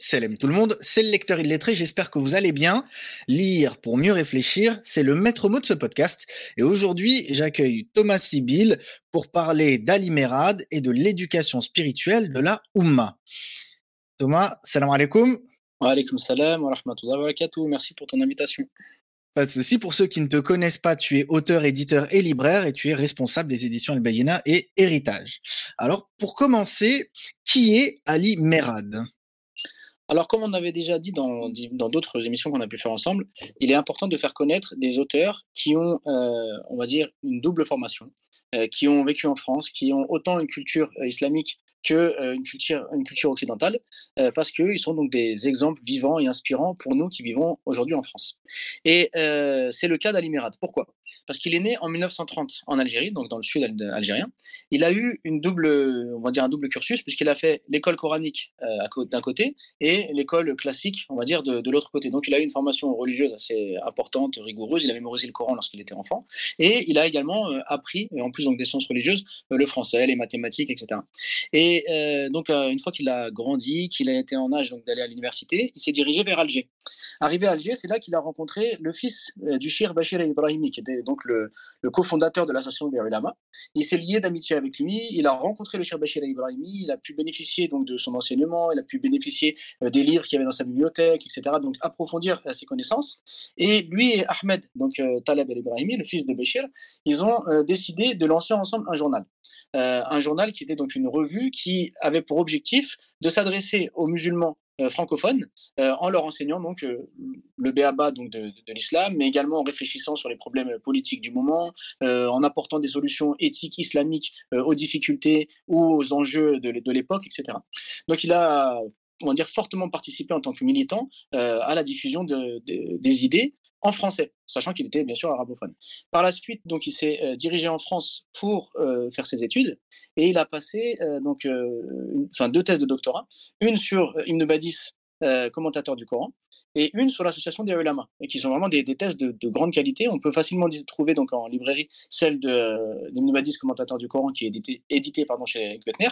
Salam tout le monde, c'est le lecteur illettré, j'espère que vous allez bien. Lire pour mieux réfléchir, c'est le maître mot de ce podcast. Et aujourd'hui, j'accueille Thomas Sibyl pour parler d'Ali Merad et de l'éducation spirituelle de la Oumma. Thomas, salam alaikum. Wa alaikum salam wa rahmatullahi wa barakatuh. Merci pour ton invitation. Pas de souci. Pour ceux qui ne te connaissent pas, tu es auteur, éditeur et libraire et tu es responsable des éditions El Bayina et Héritage. Alors, pour commencer, qui est Ali Merad alors, comme on avait déjà dit dans d'autres émissions qu'on a pu faire ensemble, il est important de faire connaître des auteurs qui ont, euh, on va dire, une double formation, euh, qui ont vécu en France, qui ont autant une culture euh, islamique que une culture, une culture occidentale, parce qu'ils sont donc des exemples vivants et inspirants pour nous qui vivons aujourd'hui en France. Et c'est le cas d'Ali Merad. Pourquoi? Parce qu'il est né en 1930 en Algérie, donc dans le sud algérien. Il a eu une double, on va dire un double cursus, puisqu'il a fait l'école coranique euh, d'un côté et l'école classique, on va dire, de, l'autre côté. Donc il a eu une formation religieuse assez importante, rigoureuse. Il a mémorisé le Coran lorsqu'il était enfant. Et il a également euh, appris, en plus donc des sciences religieuses, euh, le français, les mathématiques, etc. Et donc une fois qu'il a grandi, qu'il a été en âge d'aller à l'université, il s'est dirigé vers Alger. Arrivé à Alger, c'est là qu'il a rencontré le fils du Shir Bachir Ibrahimi, qui était donc le, cofondateur de l'association des Ulama. Il s'est lié d'amitié avec lui, il a rencontré le Cheikh Bachir Ibrahimi, il a pu bénéficier donc de son enseignement, il a pu bénéficier euh, des livres qu'il y avait dans sa bibliothèque, etc. Donc approfondir euh, ses connaissances. Et lui et Ahmed, donc euh, Taleb el-Ibrahimi, le fils de Bachir, ils ont décidé de lancer ensemble un journal. un journal qui était donc une revue qui avait pour objectif de s'adresser aux musulmans euh, francophones euh, en leur enseignant donc euh, le béaba donc de, l'islam, mais également en réfléchissant sur les problèmes politiques du moment, en apportant des solutions éthiques islamiques aux difficultés ou aux enjeux de, l'époque, etc. Donc il a on va dire, fortement participé en tant que militant à la diffusion des idées en français, sachant qu'il était bien sûr arabophone. Par la suite, donc, il s'est dirigé en France pour faire ses études et il a passé donc, enfin, deux thèses de doctorat, une sur Ibn Badis, commentateur du Coran, et une sur l'association des ulama, et qui sont vraiment des, thèses de, grande qualité. On peut facilement trouver donc en librairie celle de d'Ibn Badis, commentateur du Coran, qui est édité, édité pardon, chez Guetner.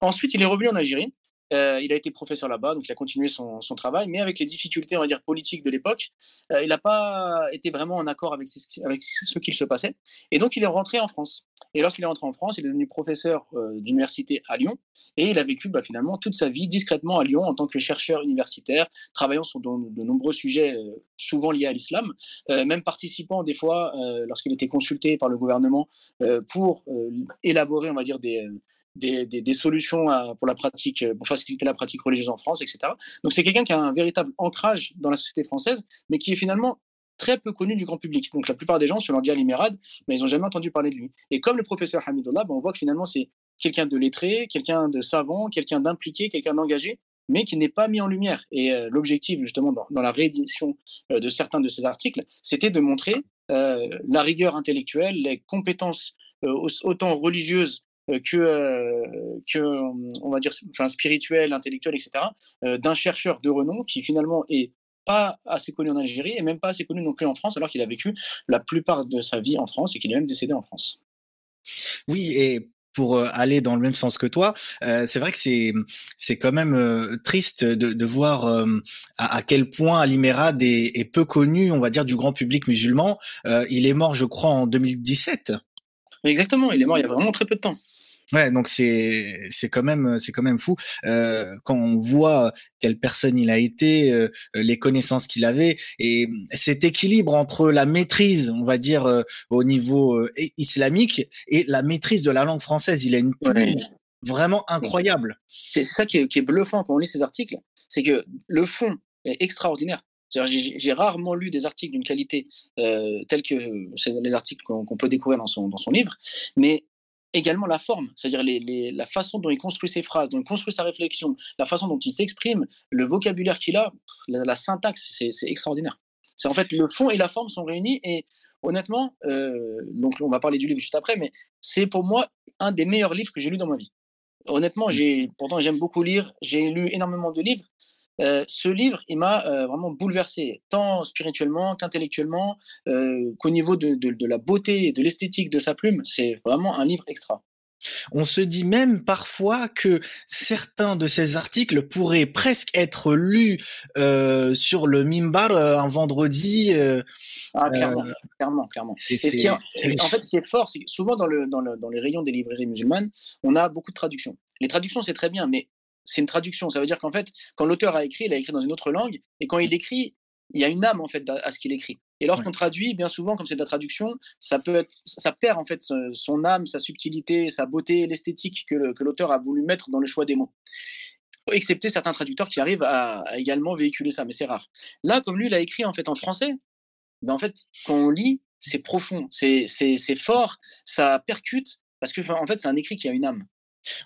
Ensuite, il est revenu en Algérie euh, il a été professeur là-bas, donc il a continué son, travail, mais avec les difficultés, on va dire, politiques de l'époque, euh, il n'a pas été vraiment en accord avec, ce, avec ce qu'il se passait. Et donc, il est rentré en France. Et lorsqu'il est rentré en France, il est devenu professeur euh, d'université à Lyon, et il a vécu bah, finalement toute sa vie discrètement à Lyon en tant que chercheur universitaire, travaillant sur de, nombreux sujets souvent liés à l'islam, même participant des fois, lorsqu'il était consulté par le gouvernement, pour élaborer, on va dire, des, solutions pour la pratique, euh, pour faciliter la pratique religieuse en France, etc. Donc c'est quelqu'un qui a un véritable ancrage dans la société française, mais qui est finalement très peu connu du grand public. Donc la plupart des gens, sur leur dit Merad, mais ils n'ont jamais entendu parler de lui. Et comme le professeur Hamidullah, ben, on voit que finalement c'est quelqu'un de lettré, quelqu'un de savant, quelqu'un d'impliqué, quelqu'un d'engagé, mais qui n'est pas mis en lumière. Et euh, l'objectif, justement, dans, la réédition euh, de certains de ces articles, c'était de montrer la rigueur intellectuelle, les compétences autant religieuses euh, que, euh, on va dire, enfin, spirituel, intellectuel, etc., euh, d'un chercheur de renom qui finalement est pas assez connu en Algérie et même pas assez connu non plus en France, alors qu'il a vécu la plupart de sa vie en France et qu'il est même décédé en France. Oui, et pour aller dans le même sens que toi, c'est vrai que c'est c'est quand même triste de, de voir à, quel point Ali Merad est, est, peu connu, on va dire, du grand public musulman. il est mort, je crois, en 2017. Exactement, il est mort il y a vraiment très peu de temps. Ouais, donc c'est c'est quand même c'est quand même fou euh, quand on voit quelle personne il a été, euh, les connaissances qu'il avait et cet équilibre entre la maîtrise, on va dire euh, au niveau euh, islamique et la maîtrise de la langue française. Il a une vraiment incroyable. C'est ça qui est, qui est bluffant quand on lit ces articles, c'est que le fond est extraordinaire. J'ai rarement lu des articles d'une qualité euh, telle que les articles qu'on peut découvrir dans son, dans son livre, mais également la forme, c'est-à-dire les, la façon dont il construit ses phrases, dont il construit sa réflexion, la façon dont il s'exprime, le vocabulaire qu'il a, la, syntaxe, c'est extraordinaire. C'est en fait le fond et la forme sont réunis et honnêtement, euh, donc on va parler du livre juste après, mais c'est pour moi un des meilleurs livres que j'ai lu dans ma vie. Honnêtement, j'ai pourtant j'aime beaucoup lire, j'ai lu énormément de livres, euh, ce livre, il m'a euh, vraiment bouleversé, tant spirituellement qu'intellectuellement, euh, qu'au niveau de, de, la beauté et de l'esthétique de sa plume. C'est vraiment un livre extra. On se dit même parfois que certains de ces articles pourraient presque être lus sur le mimbar un vendredi. Ah, clairement, clairement, clairement. en, fait, ce qui est fort, c'est que souvent dans, le, dans, le, dans les rayons des librairies musulmanes, on a beaucoup de traductions. Les traductions, c'est très bien, mais c'est une traduction. Ça veut dire qu'en fait, quand l'auteur a écrit, il a écrit dans une autre langue, et quand il écrit, il y a une âme en fait à ce qu'il écrit. Et lorsqu'on traduit, bien souvent, comme c'est de la traduction, ça peut être, ça perd en fait son âme, sa subtilité, sa beauté, l'esthétique que, l'auteur a voulu mettre dans le choix des mots. Excepté certains traducteurs qui arrivent à, également véhiculer ça, mais c'est rare. Là, comme lui l'a écrit en fait en français, ben en fait, quand on lit, c'est profond, c'est fort, ça percute, parce que en fait, c'est un écrit qui a une âme.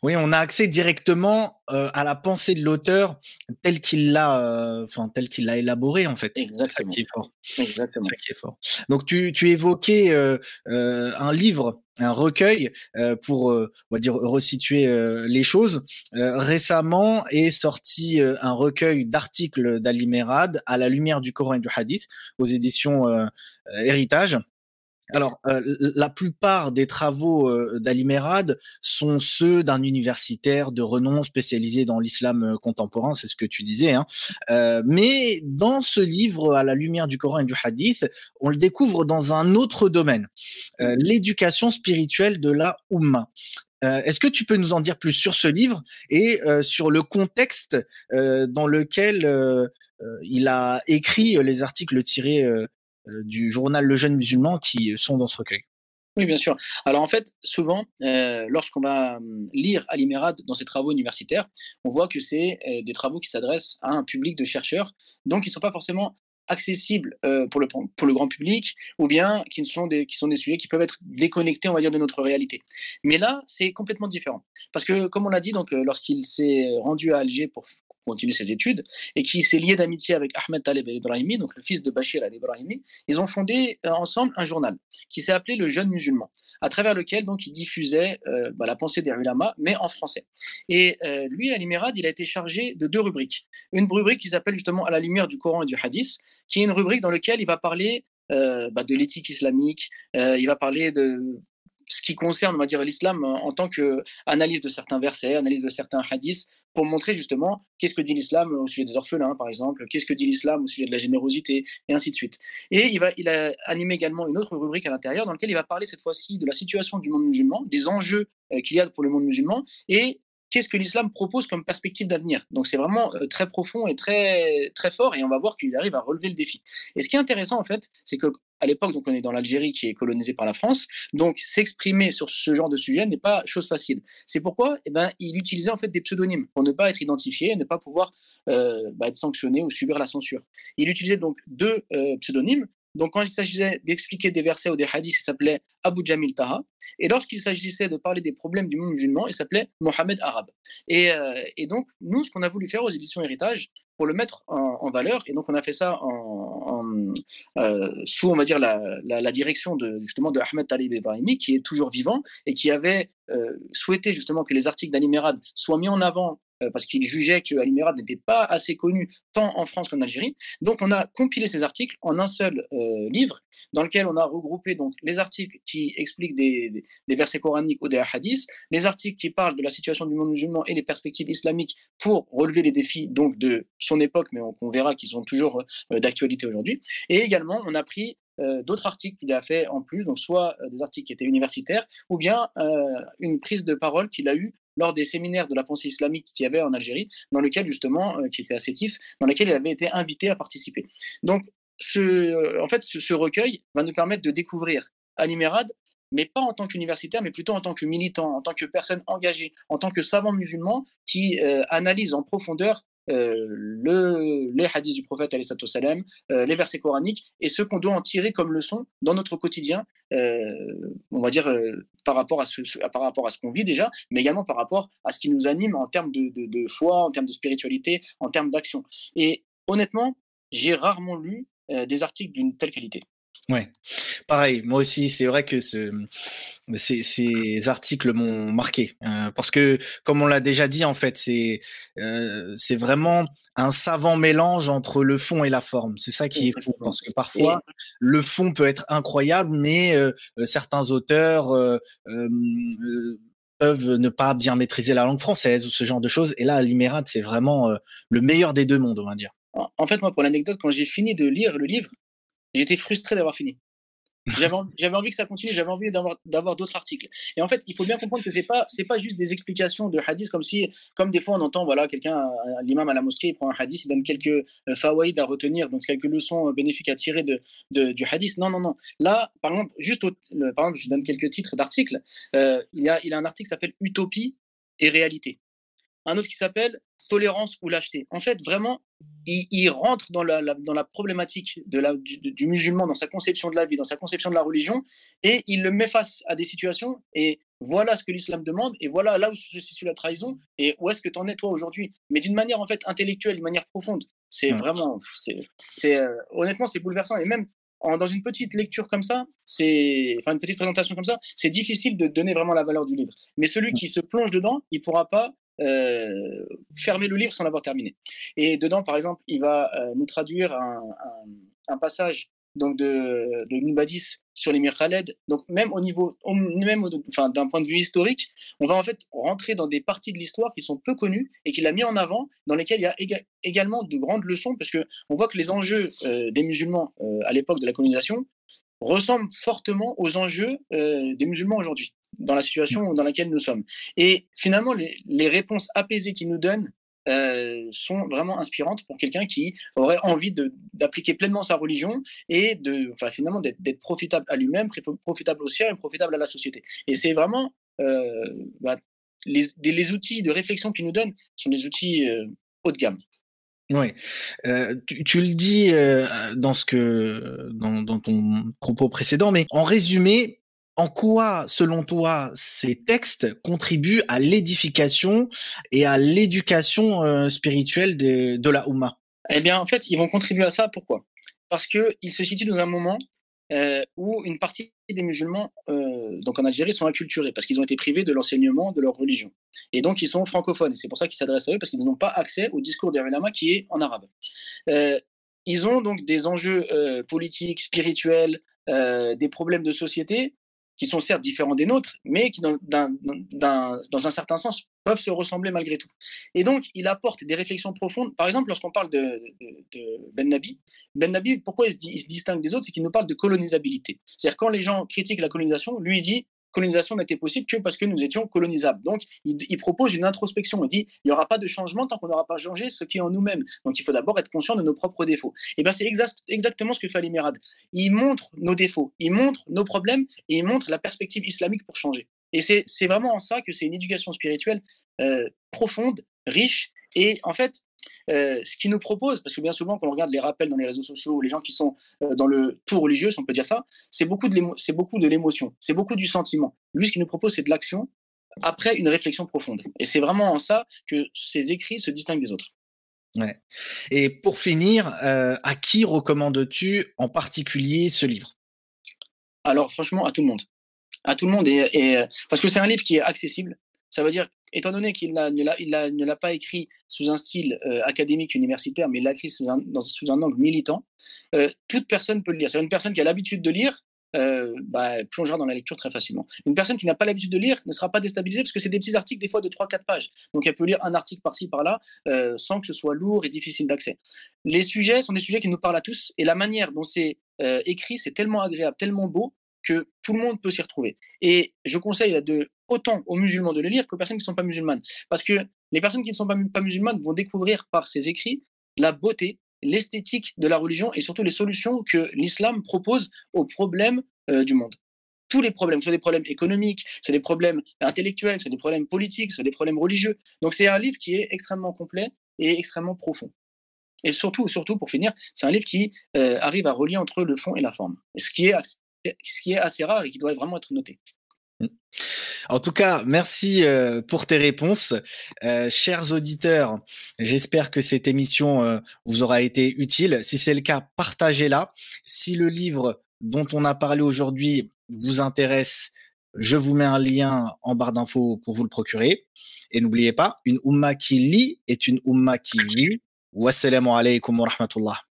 Oui, on a accès directement euh, à la pensée de l'auteur tel qu'il l'a, euh, enfin tel qu'il l'a élaboré en fait. Exactement. Ça qui est fort. Exactement. Ça qui est fort. Donc tu, tu évoquais euh, un livre, un recueil pour, on va dire, resituer les choses. récemment est sorti un recueil d'articles d'Ali Merad à la lumière du Coran et du Hadith aux éditions Héritage. Alors, euh, la plupart des travaux euh, d'Ali Merad sont ceux d'un universitaire de renom spécialisé dans l'islam euh, contemporain, c'est ce que tu disais. Hein. mais dans ce livre, à la lumière du Coran et du Hadith, on le découvre dans un autre domaine, l'éducation spirituelle de la Ummah. Est-ce que tu peux nous en dire plus sur ce livre et sur le contexte dans lequel il a écrit les articles tirés euh, du journal Le Jeune Musulman qui sont dans ce recueil. Oui, bien sûr. Alors en fait, souvent, euh, lorsqu'on va lire Ali Merad dans ses travaux universitaires, on voit que c'est euh, des travaux qui s'adressent à un public de chercheurs, donc ils ne sont pas forcément accessibles pour, le, grand public, ou bien qui sont, des, qui sont des sujets qui peuvent être déconnectés, on va dire, de notre réalité. Mais là, c'est complètement différent. Parce que, comme on l'a dit, lorsqu'il s'est rendu à Alger pour continuer ses études, et qui s'est lié d'amitié avec Ahmed Taleb el-Ibrahimi, donc le fils de Bachir el-Ibrahimi. Ils ont fondé euh, ensemble un journal qui s'est appelé Le Jeune Musulman, à travers lequel donc il diffusait euh, bah, la pensée des ulama, mais en français. Et euh, lui, Ali Merad, il a été chargé de deux rubriques. Une rubrique qui s'appelle justement À la lumière du Coran et du Hadith, qui est une rubrique dans laquelle il va parler bah, de l'éthique islamique, il va parler de ce qui concerne, on va dire, l'islam en tant qu'analyse de certains versets, analyse de certains hadiths, pour montrer justement qu'est-ce que dit l'islam au sujet des orphelins, par exemple, qu'est-ce que dit l'islam au sujet de la générosité, et ainsi de suite. Et il, va, il a animé également une autre rubrique à l'intérieur dans laquelle il va parler cette fois-ci de la situation du monde musulman, des enjeux euh, qu'il y a pour le monde musulman, et qu'est-ce que l'islam propose comme perspective d'avenir. Donc c'est vraiment euh, très profond et très, très fort, et on va voir qu'il arrive à relever le défi. Et ce qui est intéressant, en fait, c'est que à l'époque, donc on est dans l'Algérie qui est colonisée par la France, donc s'exprimer sur ce genre de sujet n'est pas chose facile. C'est pourquoi eh ben, il utilisait en fait des pseudonymes pour ne pas être identifié ne pas pouvoir euh, bah, être sanctionné ou subir la censure. Il utilisait donc deux euh, pseudonymes. Donc quand il s'agissait d'expliquer des versets ou des hadiths, il s'appelait Abu Jamil Taha. Et lorsqu'il s'agissait de parler des problèmes du monde musulman, il s'appelait Mohamed Arab. Et, euh, donc nous, ce qu'on a voulu faire aux éditions Héritage, pour le mettre en, valeur. Et donc, on a fait ça en, euh, sous, on va dire, la, direction de, justement de Ahmed Talib Ibrahimi, qui est toujours vivant et qui avait euh, souhaité justement que les articles d'Ali Merad soient mis en avant parce qu'il jugeait que Ali Merad n'était pas assez connu tant en France qu'en Algérie. Donc on a compilé ces articles en un seul euh, livre dans lequel on a regroupé donc les articles qui expliquent des, des, versets coraniques ou des hadiths, les articles qui parlent de la situation du monde musulman et les perspectives islamiques pour relever les défis donc de son époque, mais on, verra qu'ils sont toujours euh, d'actualité aujourd'hui. Et également on a pris d'autres articles qu'il a fait en plus, donc soit des articles qui étaient universitaires, ou bien une prise de parole qu'il a eue lors des séminaires de la pensée islamique qu'il y avait en Algérie, dans lequel justement, euh, qui était assétif, dans lequel il avait été invité à participer. Donc, ce, euh, en fait, ce, recueil va nous permettre de découvrir Ali Merad, mais pas en tant qu'universitaire, mais plutôt en tant que militant, en tant que personne engagée, en tant que savant musulman qui euh, analyse en profondeur le, les hadiths du prophète, salam, euh, les versets coraniques, et ce qu'on doit en tirer comme leçon dans notre quotidien, euh, on va dire euh, par rapport à ce, ce qu'on vit déjà, mais également par rapport à ce qui nous anime en termes de, de foi, en termes de spiritualité, en termes d'action. Et honnêtement, j'ai rarement lu des articles d'une telle qualité. Ouais, pareil. Moi aussi, c'est vrai que ce, ces, ces articles m'ont marqué euh, parce que, comme on l'a déjà dit, en fait, c'est euh, c'est vraiment un savant mélange entre le fond et la forme. C'est ça qui est fou parce que parfois le fond peut être incroyable, mais euh, certains auteurs peuvent ne pas bien maîtriser la langue française ou ce genre de choses. Et là, l'Imérat, c'est vraiment le meilleur des deux mondes, on va dire. En fait, moi, pour l'anecdote, quand j'ai fini de lire le livre, j'étais frustré d'avoir fini. J'avais envie que ça continue, j'avais envie d'avoir d'autres articles. Et en fait, il faut bien comprendre que c'est pas c'est pas juste des explications de hadith comme si comme des fois on entend voilà quelqu'un l'imam à la mosquée il prend un hadith, il donne quelques euh, fawaïd à retenir, donc quelques leçons euh, bénéfiques à tirer de, du hadith. Non non non. Là, par exemple, juste par exemple, je donne quelques titres d'articles. Euh, il y a il a un article qui s'appelle Utopie et réalité. Un autre qui s'appelle tolérance ou lâcheté. En fait, vraiment, il, rentre dans la, dans la problématique de la, du, musulman, dans sa conception de la vie, dans sa conception de la religion, et il le met face à des situations, et voilà ce que l'islam demande, et voilà là où se situe la trahison, et où est-ce que tu en es toi aujourd'hui. Mais d'une manière en fait intellectuelle, d'une manière profonde. C'est vraiment, c'est, euh, honnêtement, c'est bouleversant. Et même dans une petite lecture comme ça, c'est, enfin une petite présentation comme ça, c'est difficile de donner vraiment la valeur du livre. Mais celui qui se plonge dedans, il pourra pas euh, fermer le livre sans l'avoir terminé. Et dedans, par exemple, il va euh, nous traduire un, passage donc de, de sur l'émir Khaled. Donc même au niveau, même enfin, d'un point de vue historique, on va en fait rentrer dans des parties de l'histoire qui sont peu connues et qu'il a mis en avant, dans lesquelles il y a également de grandes leçons, parce que on voit que les enjeux euh, des musulmans à l'époque de la colonisation ressemblent fortement aux enjeux des musulmans aujourd'hui dans la situation dans laquelle nous sommes. Et finalement, les, réponses apaisées qu'il nous donne euh, sont vraiment inspirantes pour quelqu'un qui aurait envie d'appliquer pleinement sa religion et de, enfin, finalement d'être profitable à lui-même, profitable au ciel et profitable à la société. Et c'est vraiment euh, bah, les, outils de réflexion qu'il nous donne sont des outils euh, haut de gamme. Oui, tu, tu, le dis dans ce que dans, ton propos précédent, mais en résumé, en quoi, selon toi, ces textes contribuent à l'édification et à l'éducation euh, spirituelle de, la Oumma? Eh bien, en fait, ils vont contribuer à ça. Pourquoi? Parce qu'ils se situent dans un moment euh, où une partie des musulmans, euh, donc en Algérie, sont acculturés parce qu'ils ont été privés de l'enseignement de leur religion. Et donc, ils sont francophones. C'est pour ça qu'ils s'adressent à eux parce qu'ils n'ont pas accès au discours des qui est en arabe. ils ont donc des enjeux politiques, spirituels, des problèmes de société qui sont certes différents des nôtres, mais qui, dans, un certain sens, peuvent se ressembler malgré tout. Et donc, il apporte des réflexions profondes. Par exemple, lorsqu'on parle de, Ben Nabi, Ben Nabi, pourquoi il se, il se distingue des autres C'est qu'il nous parle de colonisabilité. C'est-à-dire, quand les gens critiquent la colonisation, lui, il dit colonisation n'était possible que parce que nous étions colonisables. Donc, il, propose une introspection. Il dit, il n'y aura pas de changement tant qu'on n'aura pas changé ce qui est en nous-mêmes. Donc, il faut d'abord être conscient de nos propres défauts. Et bien, c'est exactement ce que fait l'Émirad. Il montre nos défauts, il montre nos problèmes et il montre la perspective islamique pour changer. Et c'est vraiment en ça que c'est une éducation spirituelle euh, profonde, riche. Et en fait, euh, ce qu'il nous propose, parce que bien souvent, quand on regarde les rappels dans les réseaux sociaux, les gens qui sont euh, dans le tout religieux, si on peut dire ça, c'est beaucoup de l'émotion, c'est beaucoup du sentiment. Lui, ce qu'il nous propose, c'est de l'action après une réflexion profonde. Et c'est vraiment en ça que ses écrits se distinguent des autres. Ouais. Et pour finir, euh, à qui recommandes-tu en particulier ce livre? Alors, franchement, à tout le monde. À tout le monde. et parce que c'est un livre qui est accessible. Ça veut dire étant donné qu'il ne l'a pas écrit sous un style euh, académique universitaire, mais il l'a écrit sous un, angle militant, euh, toute personne peut le lire. C'est une personne qui a l'habitude de lire, euh, bah, plongera dans la lecture très facilement. Une personne qui n'a pas l'habitude de lire ne sera pas déstabilisée parce que c'est des petits articles des fois de 3-4 pages. Donc elle peut lire un article par-ci par-là sans que ce soit lourd et difficile d'accès. Les sujets sont des sujets qui nous parlent à tous et la manière dont c'est écrit, c'est tellement agréable, tellement beau que tout le monde peut s'y retrouver. Et je conseille autant aux musulmans de le lire qu'aux personnes qui ne sont pas musulmanes. Parce que les personnes qui ne sont pas, musulmanes vont découvrir par ses écrits la beauté, l'esthétique de la religion et surtout les solutions que l'islam propose aux problèmes euh, du monde. Tous les problèmes, soit des problèmes économiques, c'est des problèmes intellectuels, c'est des problèmes politiques, c'est des problèmes religieux. Donc c'est un livre qui est extrêmement complet et extrêmement profond. Et surtout, surtout pour finir, c'est un livre qui euh, arrive à relier entre le fond et la forme, ce qui est ce qui est assez rare et qui doit vraiment être noté. Mmh. En tout cas, merci euh, pour tes réponses. Euh, chers auditeurs, j'espère que cette émission euh, vous aura été utile. Si c'est le cas, partagez-la. Si le livre dont on a parlé aujourd'hui vous intéresse, je vous mets un lien en barre d'infos pour vous le procurer. Et n'oubliez pas, une umma qui lit est une umma qui vit. Wassalamu alaikum wa rahmatullah.